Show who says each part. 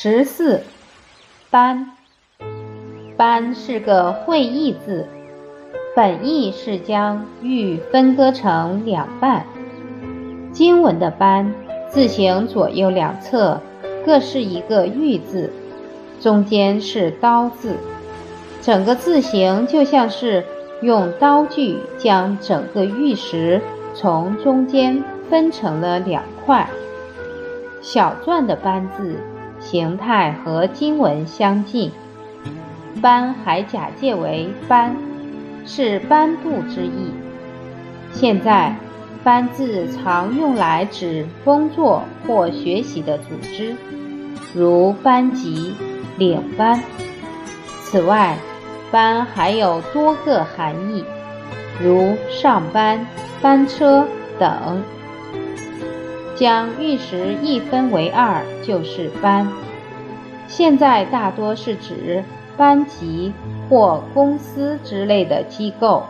Speaker 1: 十四，班，班是个会意字，本意是将玉分割成两半。经文的班字形左右两侧各是一个玉字，中间是刀字，整个字形就像是用刀具将整个玉石从中间分成了两块。小篆的班字。形态和经文相近，班还假借为班，是班部之意。现在，班字常用来指工作或学习的组织，如班级、领班。此外，班还有多个含义，如上班、班车等。将玉石一分为二就是班，现在大多是指班级或公司之类的机构。